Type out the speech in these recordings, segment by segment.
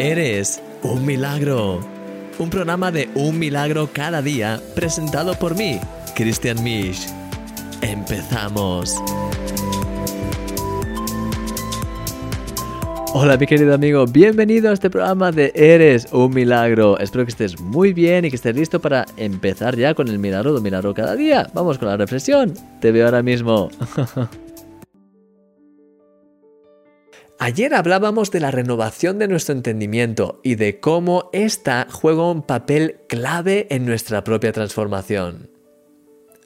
Eres un milagro. Un programa de un milagro cada día presentado por mí, Christian Misch. Empezamos. Hola mi querido amigo, bienvenido a este programa de Eres un milagro. Espero que estés muy bien y que estés listo para empezar ya con el milagro de un milagro cada día. Vamos con la reflexión. Te veo ahora mismo. Ayer hablábamos de la renovación de nuestro entendimiento y de cómo ésta juega un papel clave en nuestra propia transformación.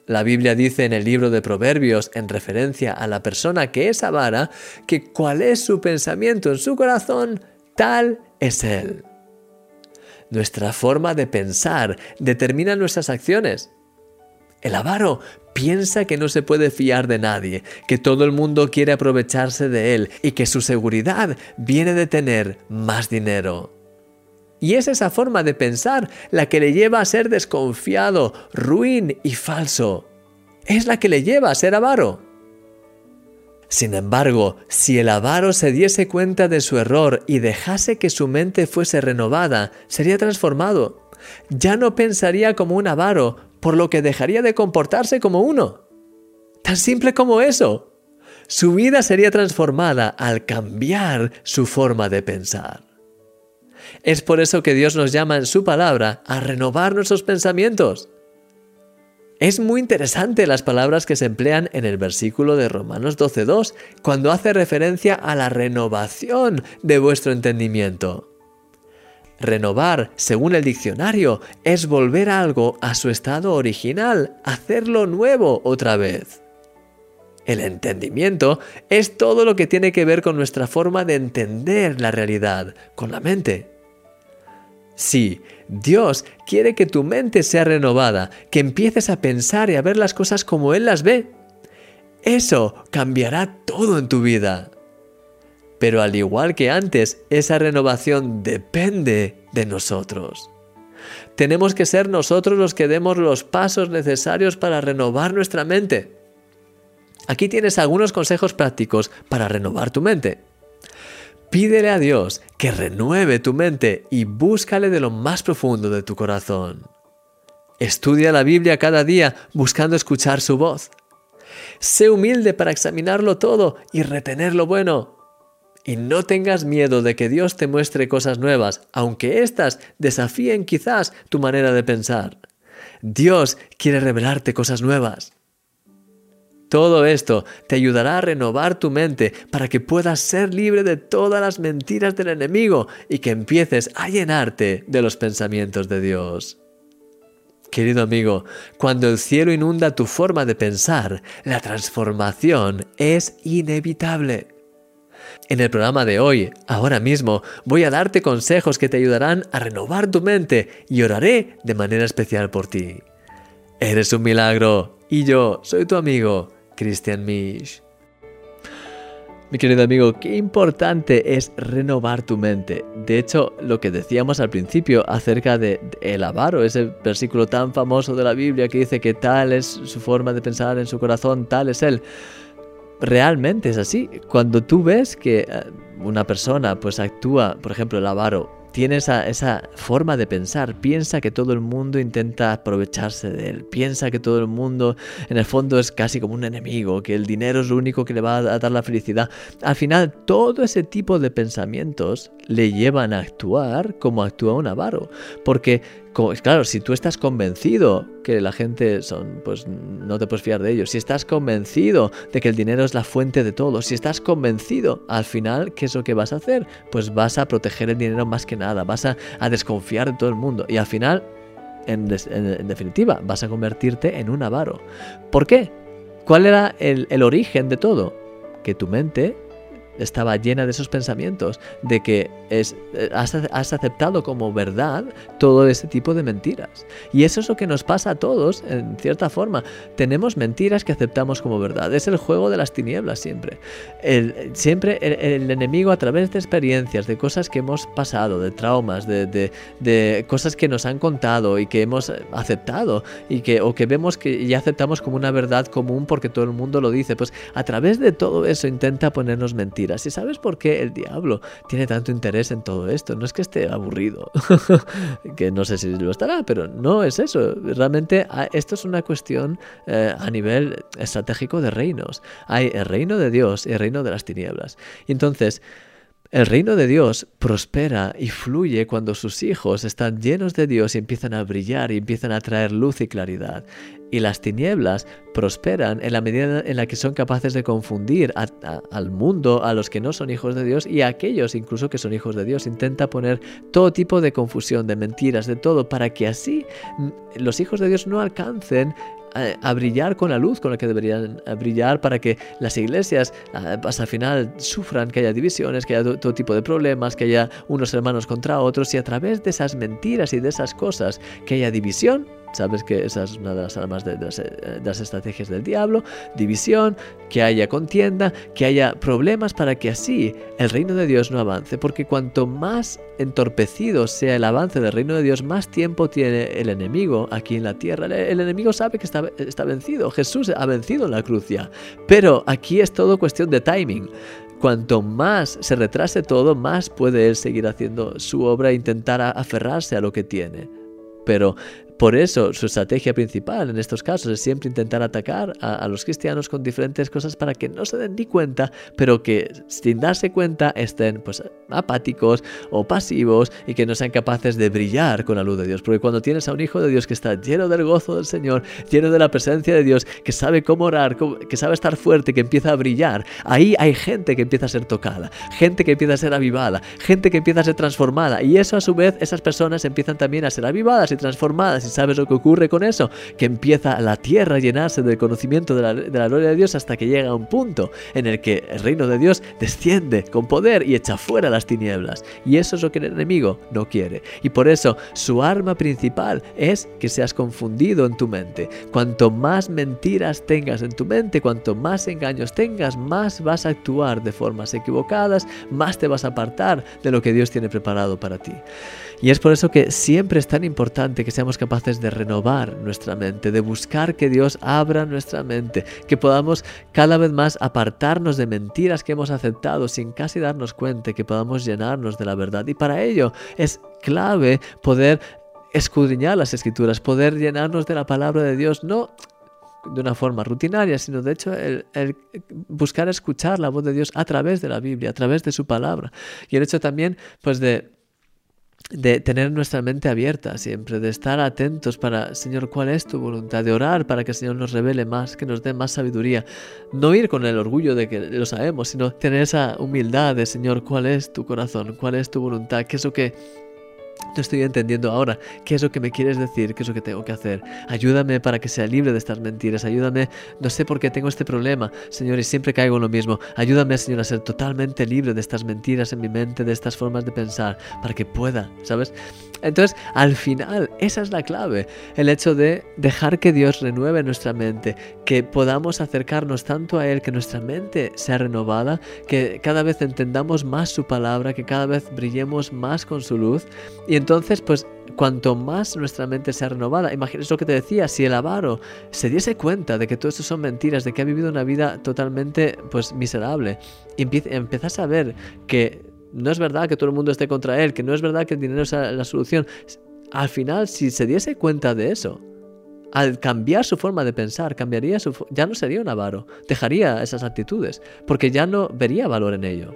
La Biblia dice en el libro de Proverbios, en referencia a la persona que es avara, que cuál es su pensamiento en su corazón, tal es él. Nuestra forma de pensar determina nuestras acciones. El avaro piensa que no se puede fiar de nadie, que todo el mundo quiere aprovecharse de él y que su seguridad viene de tener más dinero. Y es esa forma de pensar la que le lleva a ser desconfiado, ruin y falso. Es la que le lleva a ser avaro. Sin embargo, si el avaro se diese cuenta de su error y dejase que su mente fuese renovada, sería transformado. Ya no pensaría como un avaro, por lo que dejaría de comportarse como uno. Tan simple como eso. Su vida sería transformada al cambiar su forma de pensar. Es por eso que Dios nos llama en su palabra a renovar nuestros pensamientos. Es muy interesante las palabras que se emplean en el versículo de Romanos 12.2 cuando hace referencia a la renovación de vuestro entendimiento. Renovar, según el diccionario, es volver algo a su estado original, hacerlo nuevo otra vez. El entendimiento es todo lo que tiene que ver con nuestra forma de entender la realidad, con la mente. Sí, Dios quiere que tu mente sea renovada, que empieces a pensar y a ver las cosas como Él las ve. Eso cambiará todo en tu vida. Pero al igual que antes, esa renovación depende de nosotros. Tenemos que ser nosotros los que demos los pasos necesarios para renovar nuestra mente. Aquí tienes algunos consejos prácticos para renovar tu mente. Pídele a Dios que renueve tu mente y búscale de lo más profundo de tu corazón. Estudia la Biblia cada día buscando escuchar su voz. Sé humilde para examinarlo todo y retener lo bueno. Y no tengas miedo de que Dios te muestre cosas nuevas, aunque éstas desafíen quizás tu manera de pensar. Dios quiere revelarte cosas nuevas. Todo esto te ayudará a renovar tu mente para que puedas ser libre de todas las mentiras del enemigo y que empieces a llenarte de los pensamientos de Dios. Querido amigo, cuando el cielo inunda tu forma de pensar, la transformación es inevitable. En el programa de hoy, ahora mismo, voy a darte consejos que te ayudarán a renovar tu mente y oraré de manera especial por ti. Eres un milagro y yo soy tu amigo, Christian Misch. Mi querido amigo, qué importante es renovar tu mente. De hecho, lo que decíamos al principio acerca de el avaro, ese versículo tan famoso de la Biblia que dice que tal es su forma de pensar en su corazón, tal es él realmente es así. Cuando tú ves que eh, una persona pues actúa, por ejemplo, el avaro, tiene esa, esa, forma de pensar, piensa que todo el mundo intenta aprovecharse de él, piensa que todo el mundo en el fondo es casi como un enemigo, que el dinero es lo único que le va a dar la felicidad. Al final, todo ese tipo de pensamientos le llevan a actuar como actúa un avaro, porque claro, si tú estás convencido que la gente son, pues no te puedes fiar de ellos, si estás convencido de que el dinero es la fuente de todo, si estás convencido, al final, ¿qué es lo que vas a hacer? Pues vas a proteger el dinero más que nada, vas a, desconfiar de todo el mundo y al final, en, definitiva, vas a convertirte en un avaro. ¿Por qué? ¿Cuál era el origen de todo? Que tu mente estaba llena de esos pensamientos, de que es, eh, has, aceptado como verdad todo ese tipo de mentiras. Y eso es lo que nos pasa a todos, en cierta forma. Tenemos mentiras que aceptamos como verdad. Es el juego de las tinieblas siempre. El, siempre el, enemigo a través de experiencias, de cosas que hemos pasado, de traumas, de, de, cosas que nos han contado y que hemos aceptado y que, o que vemos que ya aceptamos como una verdad común porque todo el mundo lo dice, pues a través de todo eso intenta ponernos mentiras mentiras. ¿Y sabes por qué el diablo tiene tanto interés en todo esto? No es que esté aburrido, que no sé si lo estará, pero no es eso. Realmente ah, esto es una cuestión eh, a nivel estratégico de reinos. Hay el reino de Dios y el reino de las tinieblas. Y entonces, el reino de Dios prospera y fluye cuando sus hijos están llenos de Dios y empiezan a brillar y empiezan a traer luz y claridad. Y las tinieblas prosperan en la medida en la que son capaces de confundir al mundo, a los que no son hijos de Dios y a aquellos incluso que son hijos de Dios. Intenta poner todo tipo de confusión, de mentiras, de todo, para que así mm, los hijos de Dios no alcancen a, brillar con la luz con la que deberían brillar para que las iglesias hasta final sufran, que haya divisiones, que haya todo tipo de problemas, que haya unos hermanos contra otros y a través de esas mentiras y de esas cosas que haya división Sabes que esa es una de las armas de, las, estrategias del diablo, división, que haya contienda, que haya problemas para que así el reino de Dios no avance, porque cuanto más entorpecido sea el avance del reino de Dios, más tiempo tiene el enemigo aquí en la tierra. El, enemigo sabe que está, está vencido, Jesús ha vencido en la cruz ya, pero aquí es todo cuestión de timing cuanto más se retrase todo, más puede él seguir haciendo su obra e intentar aferrarse a lo que tiene. Pero por eso su estrategia principal en estos casos es siempre intentar atacar a, los cristianos con diferentes cosas para que no se den ni cuenta, pero que sin darse cuenta estén pues apáticos o pasivos y que no sean capaces de brillar con la luz de Dios. Porque cuando tienes a un hijo de Dios que está lleno del gozo del Señor, lleno de la presencia de Dios, que sabe cómo orar, que sabe estar fuerte, que empieza a brillar, ahí hay gente que empieza a ser tocada, gente que empieza a ser avivada, gente que empieza a ser transformada y eso a su vez esas personas empiezan también a ser avivadas y transformadas ¿Y sabes lo que ocurre con eso? Que empieza la tierra a llenarse del conocimiento de la, de la gloria de Dios hasta que llega a un punto en el que el reino de Dios desciende con poder y echa fuera las tinieblas. Y eso es lo que el enemigo no quiere. Y por eso su arma principal es que seas confundido en tu mente. Cuanto más mentiras tengas en tu mente, cuanto más engaños tengas, más vas a actuar de formas equivocadas, más te vas a apartar de lo que Dios tiene preparado para ti. Y es por eso que siempre es tan importante que seamos capaces de renovar nuestra mente, de buscar que Dios abra nuestra mente, que podamos cada vez más apartarnos de mentiras que hemos aceptado sin casi darnos cuenta, que podamos llenarnos de la verdad. Y para ello es clave poder escudriñar las escrituras, poder llenarnos de la palabra de Dios, no de una forma rutinaria, sino de hecho el, buscar escuchar la voz de Dios a través de la Biblia, a través de su palabra. Y el hecho también, pues, de de tener nuestra mente abierta siempre, de estar atentos para, Señor, ¿cuál es tu voluntad? De orar para que el Señor nos revele más, que nos dé más sabiduría. No ir con el orgullo de que lo sabemos, sino tener esa humildad de, Señor, ¿cuál es tu corazón? ¿Cuál es tu voluntad? ¿Qué es lo que no estoy entendiendo ahora qué es lo que me quieres decir, qué es lo que tengo que hacer. Ayúdame para que sea libre de estas mentiras. Ayúdame, no sé por qué tengo este problema, Señor, y siempre caigo en lo mismo. Ayúdame, Señor, a ser totalmente libre de estas mentiras en mi mente, de estas formas de pensar, para que pueda, ¿sabes? Entonces, al final, esa es la clave, el hecho de dejar que Dios renueve nuestra mente, que podamos acercarnos tanto a Él, que nuestra mente sea renovada, que cada vez entendamos más su palabra, que cada vez brillemos más con su luz. Y entonces, pues, cuanto más nuestra mente sea renovada, imagínate lo que te decía, si el avaro se diese cuenta de que todo esto son mentiras, de que ha vivido una vida totalmente, pues, miserable, y empiezas a ver que no es verdad que todo el mundo esté contra él, que no es verdad que el dinero sea la solución. Al final, si se diese cuenta de eso, al cambiar su forma de pensar, cambiaría su, ya no sería un avaro, dejaría esas actitudes, porque ya no vería valor en ello.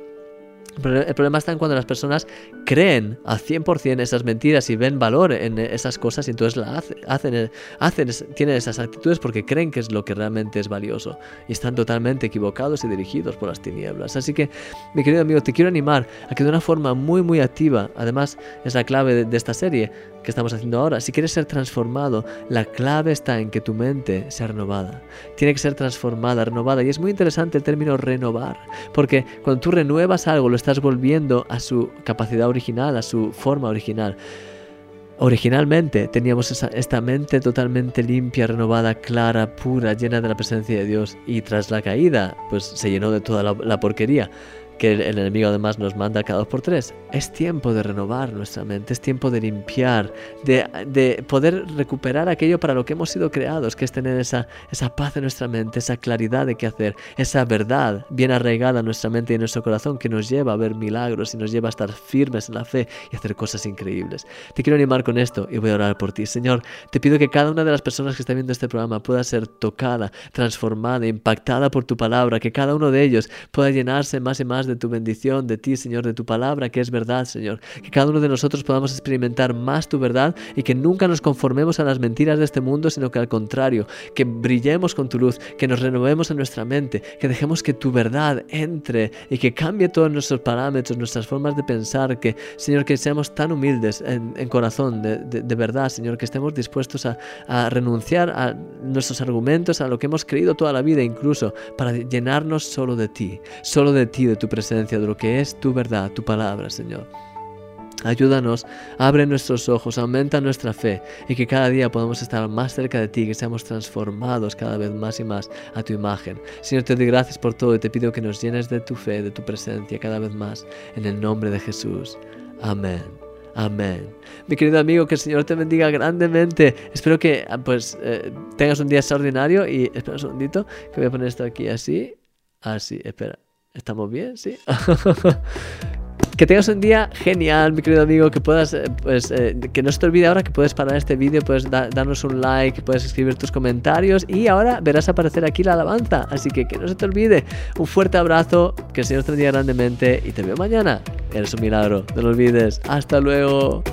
El problema está en cuando las personas creen al 100% esas mentiras y ven valor en esas cosas y entonces la hacen, hacen, tienen esas actitudes porque creen que es lo que realmente es valioso y están totalmente equivocados y dirigidos por las tinieblas. Así que, mi querido amigo, te quiero animar a que de una forma muy, muy activa, además es la clave de esta serie, que estamos haciendo ahora. Si quieres ser transformado, la clave está en que tu mente sea renovada. Tiene que ser transformada, renovada. Y es muy interesante el término renovar, porque cuando tú renuevas algo, lo estás volviendo a su capacidad original, a su forma original. Originalmente teníamos esta mente totalmente limpia, renovada, clara, pura, llena de la presencia de Dios y tras la caída pues se llenó de toda la porquería. Que el, enemigo además nos manda cada dos por tres. Es tiempo de renovar nuestra mente, es tiempo de limpiar, de, de, poder recuperar aquello para lo que hemos sido creados, que es tener esa, esa paz en nuestra mente, esa claridad de qué hacer, esa verdad bien arraigada en nuestra mente y en nuestro corazón que nos lleva a ver milagros y nos lleva a estar firmes en la fe y hacer cosas increíbles. Te quiero animar con esto y voy a orar por ti. Señor, te pido que cada una de las personas que están viendo este programa pueda ser tocada, transformada, impactada por tu palabra, que cada uno de ellos pueda llenarse más y más de tu bendición, de ti, Señor, de tu palabra, que es verdad, Señor. Que cada uno de nosotros podamos experimentar más tu verdad y que nunca nos conformemos a las mentiras de este mundo, sino que al contrario, que brillemos con tu luz, que nos renovemos en nuestra mente, que dejemos que tu verdad entre y que cambie todos nuestros parámetros, nuestras formas de pensar, que, Señor, que seamos tan humildes en, corazón, de, verdad, Señor, que estemos dispuestos a, a renunciar a nuestros argumentos, a lo que hemos creído toda la vida incluso, para llenarnos solo de ti, solo de ti, de tu presencia, de lo que es tu verdad, tu palabra, Señor. Ayúdanos, abre nuestros ojos, aumenta nuestra fe y que cada día podamos estar más cerca de ti, que seamos transformados cada vez más y más a tu imagen. Señor, te doy gracias por todo y te pido que nos llenes de tu fe, de tu presencia cada vez más, en el nombre de Jesús. Amén. Amén. Mi querido amigo, que el Señor te bendiga grandemente. Espero que ah, pues eh, tengas un día extraordinario y espera un segundito que voy a poner esto aquí así. Así, espera. ¿Estamos bien? Sí. Que tengas un día genial, mi querido amigo, que puedas, eh, pues, eh, que no se te olvide ahora que puedes parar este vídeo, puedes darnos un like, puedes escribir tus comentarios y ahora verás aparecer aquí la alabanza. Así que que no se te olvide. Un fuerte abrazo, que el Señor te bendiga grandemente y te veo mañana. Eres un milagro, no lo olvides. Hasta luego.